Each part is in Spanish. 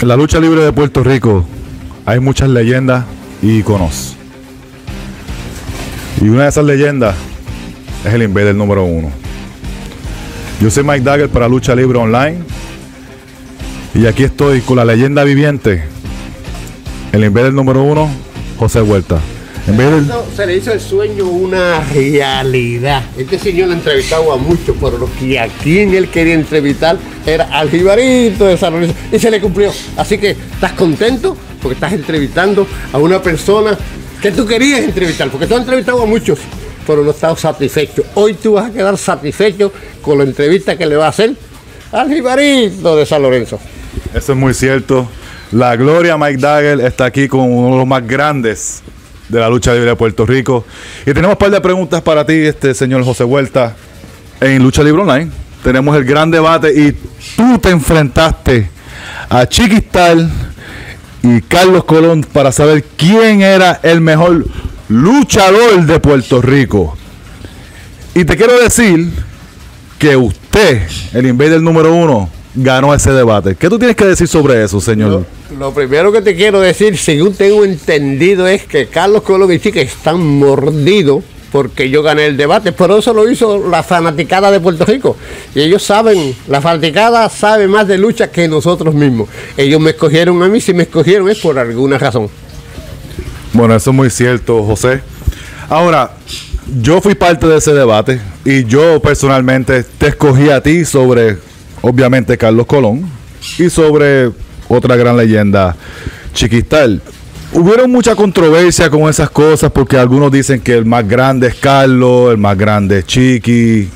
En la lucha libre de Puerto Rico hay muchas leyendas y iconos. Y una de esas leyendas es el Invader número uno. Yo soy Mike Dagger para Lucha Libre Online. Y aquí estoy con la leyenda viviente, el Invader número uno, José Huerta. Se le hizo el sueño una realidad. Este señor lo entrevistado a muchos, pero lo que a quien él quería entrevistar era al jibarito de San Lorenzo. Y se le cumplió. Así que, ¿estás contento? Porque estás entrevistando a una persona que tú querías entrevistar. Porque tú has entrevistado a muchos, pero no estás satisfecho. Hoy tú vas a quedar satisfecho con la entrevista que le va a hacer al jibarito de San Lorenzo. eso es muy cierto. La gloria Mike Dagger está aquí con uno de los más grandes de la lucha libre de Puerto Rico. Y tenemos un par de preguntas para ti, este señor José Huerta, en Lucha Libre Online. Tenemos el gran debate y tú te enfrentaste a Chiquistal y Carlos Colón para saber quién era el mejor luchador de Puerto Rico. Y te quiero decir que usted, el Invader número uno, ganó ese debate. ¿Qué tú tienes que decir sobre eso, señor? Lo, lo primero que te quiero decir, según tengo entendido, es que Carlos Colón y Chica están mordidos porque yo gané el debate, pero eso lo hizo la fanaticada de Puerto Rico. Y ellos saben, la fanaticada sabe más de lucha que nosotros mismos. Ellos me escogieron a mí, si me escogieron es por alguna razón. Bueno, eso es muy cierto, José. Ahora, yo fui parte de ese debate y yo personalmente te escogí a ti sobre, obviamente, Carlos Colón y sobre otra gran leyenda, Chiquistal. Hubieron mucha controversia con esas cosas porque algunos dicen que el más grande es Carlos, el más grande es Chiqui.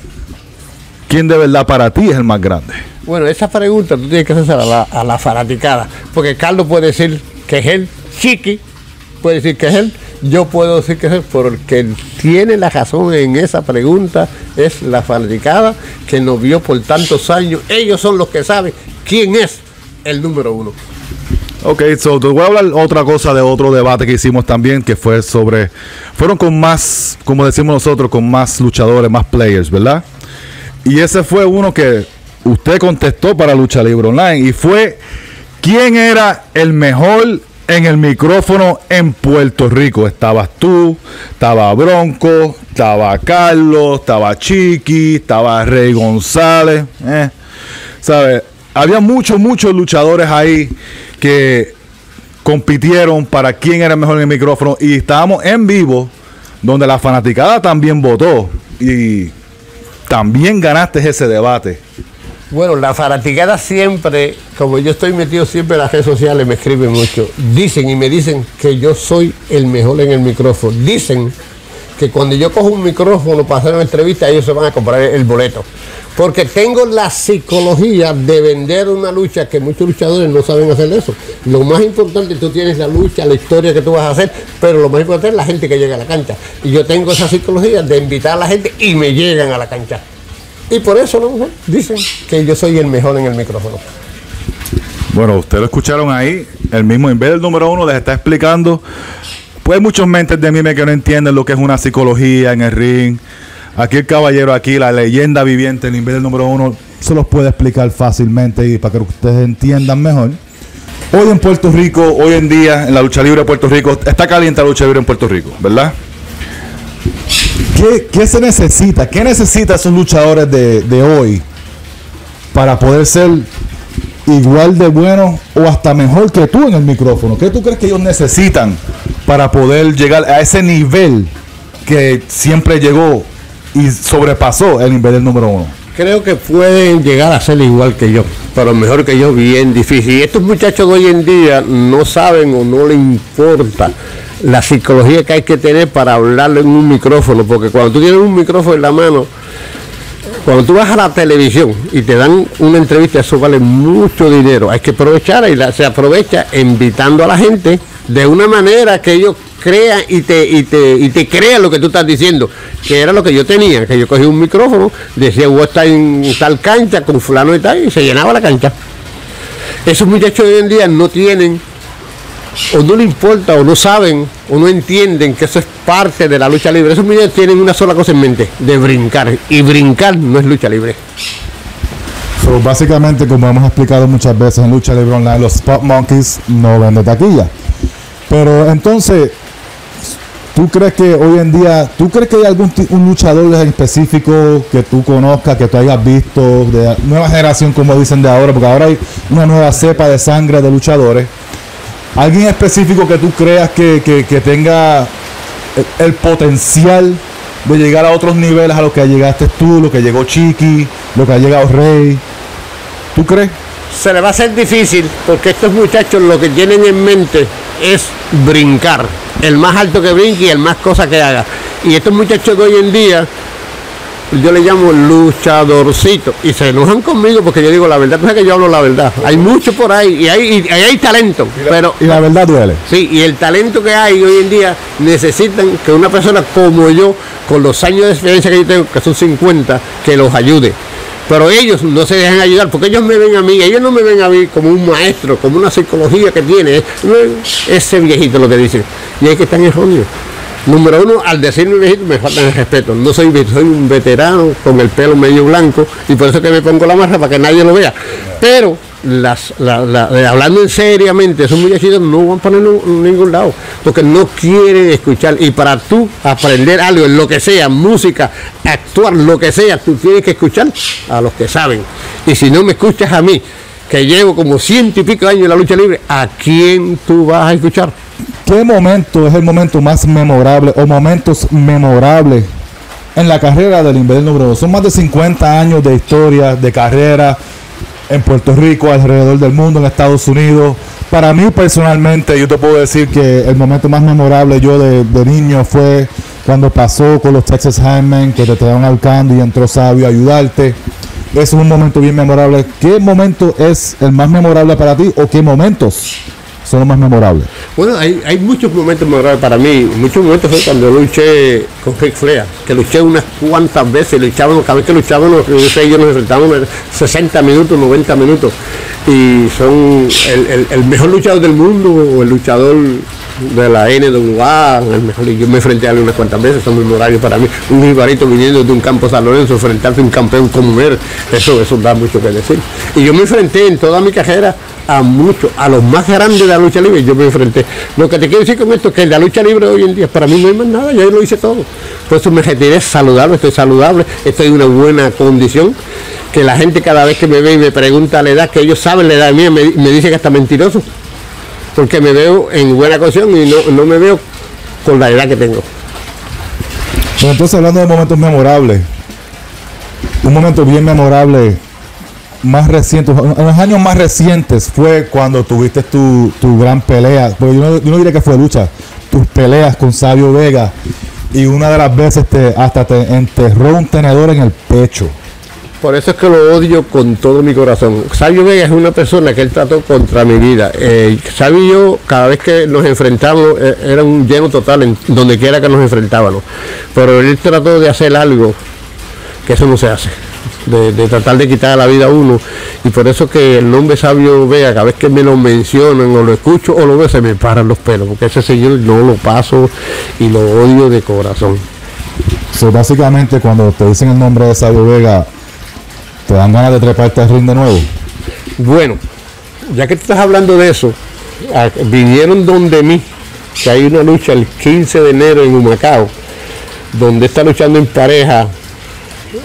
¿Quién de verdad para ti es el más grande? Bueno, esa pregunta tú tienes que hacer a la, a la fanaticada, porque Carlos puede decir que es él, Chiqui puede decir que es él, yo puedo decir que es porque tiene la razón en esa pregunta es la fanaticada que nos vio por tantos años. Ellos son los que saben quién es el número uno. Ok, so te voy a hablar otra cosa de otro debate que hicimos también, que fue sobre, fueron con más, como decimos nosotros, con más luchadores, más players, ¿verdad? Y ese fue uno que usted contestó para Lucha Libre Online y fue, ¿quién era el mejor en el micrófono en Puerto Rico? Estabas tú, estaba Bronco, estaba Carlos, estaba Chiqui, estaba Rey González, eh, ¿sabes? Había muchos, muchos luchadores ahí que compitieron para quién era mejor en el micrófono y estábamos en vivo donde la fanaticada también votó y también ganaste ese debate. Bueno, la fanaticada siempre, como yo estoy metido siempre en las redes sociales, me escriben mucho. Dicen y me dicen que yo soy el mejor en el micrófono. Dicen que cuando yo cojo un micrófono para hacer una entrevista, ellos se van a comprar el boleto. Porque tengo la psicología de vender una lucha que muchos luchadores no saben hacer eso. Lo más importante, tú tienes la lucha, la historia que tú vas a hacer, pero lo más importante es la gente que llega a la cancha. Y yo tengo esa psicología de invitar a la gente y me llegan a la cancha. Y por eso ¿no? dicen que yo soy el mejor en el micrófono. Bueno, ustedes lo escucharon ahí. El mismo Invader número uno les está explicando. Pues muchos mentes de mí que no entienden lo que es una psicología en el ring. Aquí el caballero, aquí la leyenda viviente, el Invader número uno, se los puede explicar fácilmente y para que ustedes entiendan mejor. Hoy en Puerto Rico, hoy en día, en la lucha libre de Puerto Rico, está caliente la lucha libre en Puerto Rico, ¿verdad? ¿Qué, se necesita? ¿Qué necesitan esos luchadores de, de hoy para poder ser igual de buenos o hasta mejor que tú en el micrófono? ¿Qué tú crees que ellos necesitan para poder llegar a ese nivel que siempre llegó y sobrepasó el nivel del número uno? Creo que pueden llegar a ser igual que yo, pero mejor que yo, bien difícil. Y estos muchachos de hoy en día no saben o no les importa la psicología que hay que tener para hablarlo en un micrófono, porque cuando tú tienes un micrófono en la mano, cuando tú vas a la televisión y te dan una entrevista, eso vale mucho dinero. Hay que aprovechar y se aprovecha invitando a la gente de una manera que ellos crean y te, y te, y te crean lo que tú estás diciendo, que era lo que yo tenía, que yo cogí un micrófono, decía, vos estás en tal cancha con fulano y tal, y se llenaba la cancha. Esos muchachos hoy en día no tienen o no le importa o no saben o no entienden que eso es parte de la lucha libre. Esos muchachos tienen una sola cosa en mente, de brincar. Y brincar no es lucha libre. So, básicamente, como hemos explicado muchas veces en Lucha Libre Online, los Spot Monkeys no venden taquilla. Pero entonces, ¿tú crees que hoy en día, tú crees que hay algún luchador en específico que tú conozcas, que tú hayas visto, de nueva generación, como dicen de ahora, porque ahora hay una nueva cepa de sangre de luchadores? ¿Alguien específico que tú creas que, que tenga el, potencial de llegar a otros niveles a los que llegaste tú, lo que llegó Chiqui, lo que ha llegado Rey? ¿Tú crees? Se le va a hacer difícil porque estos muchachos lo que tienen en mente es brincar. El más alto que brinque y el más cosa que haga. Y estos muchachos de hoy en día, yo le llamo luchadorcito. Y se enojan conmigo porque yo digo la verdad. Tú sabes que yo hablo la verdad. Hay mucho por ahí y hay, y hay talento. Y la, pero, y la verdad duele. Sí, y el talento que hay hoy en día necesitan que una persona como yo, con los años de experiencia que yo tengo, que son 50, que los ayude pero ellos no se dejan ayudar porque ellos me ven a mí, ellos no me ven a mí como un maestro, como una psicología que tiene ese viejito lo que dicen. Y hay que estar erróneos. Número uno, al decirme viejito me falta el respeto. No soy soy un veterano con el pelo medio blanco y por eso que me pongo la marra para que nadie lo vea. Pero la, hablando seriamente, esos muchachitos no van a ponerlo en ningún lado, porque no quieren escuchar. Y para tú aprender algo, en lo que sea, música, actuar, lo que sea, tú tienes que escuchar a los que saben. Y si no me escuchas a mí, que llevo como ciento y pico años en la lucha libre, ¿a quién tú vas a escuchar? ¿Qué momento es el momento más memorable o momentos memorables en la carrera del 2? Son más de 50 años de historia, de carrera en Puerto Rico, alrededor del mundo, en Estados Unidos. Para mí personalmente, yo te puedo decir que el momento más memorable yo de, niño fue cuando pasó con los Texas Highmen, que te estaban ahorcando y entró Sabio a ayudarte. Es un momento bien memorable. ¿Qué momento es el más memorable para ti o qué momentos son los más memorables? Bueno, hay, hay muchos momentos memorables para mí. Muchos momentos fue cuando luché con Rick Flair, que luché unas cuantas veces, luchábamos, cada vez que luchábamos, yo sé, yo nos enfrentábamos 60 minutos, 90 minutos. Y son el, el, mejor luchador del mundo, o el luchador de la NWA, el mejor, yo me enfrenté a él unas cuantas veces, son memorables para mí. Un jibarito viniendo de un campo San Lorenzo, enfrentarse a un campeón como él, eso, eso da mucho que decir. Y yo me enfrenté en toda mi carrera a muchos, a los más grandes de la lucha libre, yo me enfrenté. Lo que te quiero decir con esto es que la lucha libre hoy en día para mí no hay más nada, yo lo hice todo. Por eso me retiré saludable, estoy saludable, estoy en una buena condición. Que la gente cada vez que me ve y me pregunta la edad, que ellos saben la edad mía, me, me dice que está mentiroso porque me veo en buena condición y no, no, me veo con la edad que tengo. Entonces hablando de momentos memorables, un momento bien memorable, más reciente, en los años más recientes fue cuando tuviste tu, tu gran pelea, porque yo no, yo diría que fue lucha, tus peleas con Sabio Vega y una de las veces te, hasta te enterró un tenedor en el pecho. Por eso es que lo odio con todo mi corazón. Sabio Vega es una persona que él trató contra mi vida. Eh, Sabio y yo, cada vez que nos enfrentamos, eh, era un lleno total en donde quiera que nos enfrentábamos. Pero él trató de hacer algo que eso no se hace. De, de, tratar de quitar la vida a uno. Y por eso que el nombre Sabio Vega, cada vez que me lo mencionan o lo escucho o lo veo, se me paran los pelos. Porque ese señor no lo paso y lo odio de corazón. So, básicamente, cuando te dicen el nombre de Sabio Vega, ¿Te dan ganas de treparte al ring de nuevo? Bueno, ya que tú estás hablando de eso, vinieron donde mí, que hay una lucha el 15 de enero en Humacao, donde está luchando en pareja,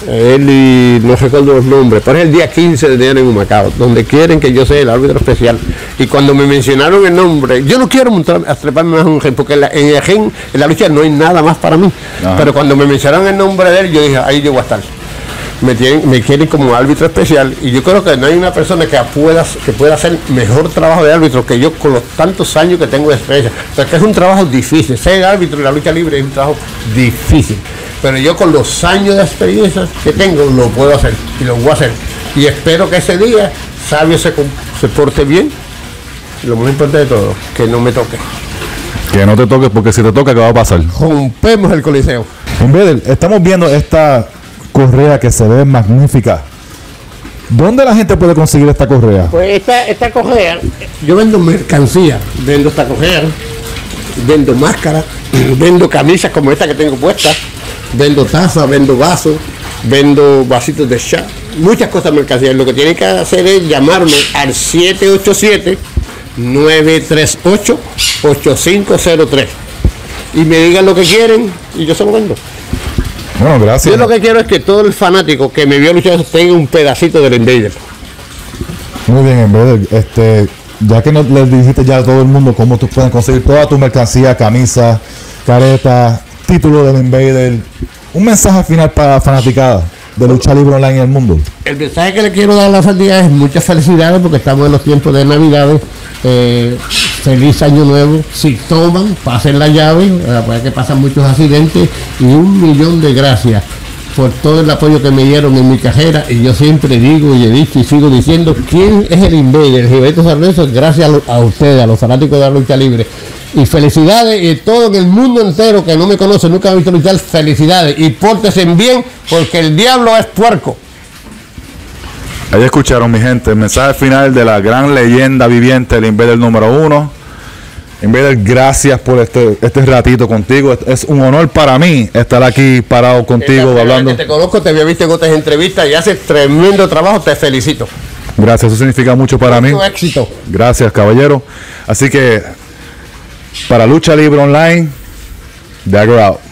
él y no recuerdo los nombres, pero es el día 15 de enero en Humacao, donde quieren que yo sea el árbitro especial. Y cuando me mencionaron el nombre, yo no quiero montar, a treparme más un ring, porque en, el ring, en la lucha no hay nada más para mí. Ajá. Pero cuando me mencionaron el nombre de él, yo dije, ahí yo voy a estar me, tienen, me quieren como árbitro especial y yo creo que no hay una persona que pueda, que pueda hacer mejor trabajo de árbitro que yo con los tantos años que tengo de experiencia. O sea, que es un trabajo difícil. Ser árbitro en la lucha libre es un trabajo difícil. Pero yo con los años de experiencia que tengo lo puedo hacer y lo voy a hacer. Y espero que ese día Sabio se, se porte bien. Y lo más importante de todo, que no me toque. Que no te toque, porque si te toca, ¿qué va a pasar? Rompemos el coliseo. Estamos viendo esta correa que se ve magnífica. ¿Dónde la gente puede conseguir esta correa? Pues esta, esta correa, yo vendo mercancía, vendo esta correa, vendo máscaras, vendo camisas como esta que tengo puesta, vendo tazas, vendo vasos, vendo vasitos de chá, muchas cosas mercancías. Lo que tienen que hacer es llamarme al 787-938-8503 y me digan lo que quieren y yo se lo vendo. Bueno, gracias. Yo lo que quiero es que todo el fanático que me vio luchar tenga un pedacito del Invader. Muy bien, Invader. Este, ya que nos les dijiste ya a todo el mundo cómo tú puedes conseguir toda tu mercancía, camisa, careta, título del Invader, un mensaje final para fanaticada de lucha libre online en el mundo. El mensaje que le quiero dar a la familia es muchas felicidades porque estamos en los tiempos de Navidades. Eh, feliz año nuevo. Si toman, pasen la llave, porque que pasan muchos accidentes y un millón de gracias por todo el apoyo que me dieron en mi cajera y yo siempre digo y he dicho y sigo diciendo quién es el invader, Gilberto Sarneso, gracias a ustedes, a los fanáticos de la lucha libre. Y felicidades y todo en el mundo entero que no me conoce, nunca ha visto luchar, felicidades y pórtense bien porque el diablo es puerco. Ahí escucharon, mi gente, el mensaje final de la gran leyenda viviente del Invader número uno. Invader, gracias por este, este ratito contigo. Es, es un honor para mí estar aquí parado contigo hablando. que te conozco, te había visto en otras entrevistas y haces tremendo trabajo, te felicito. Gracias, eso significa mucho para mí. Mucho éxito. Gracias, caballero. Así que, para Lucha Libre Online, Dagger out.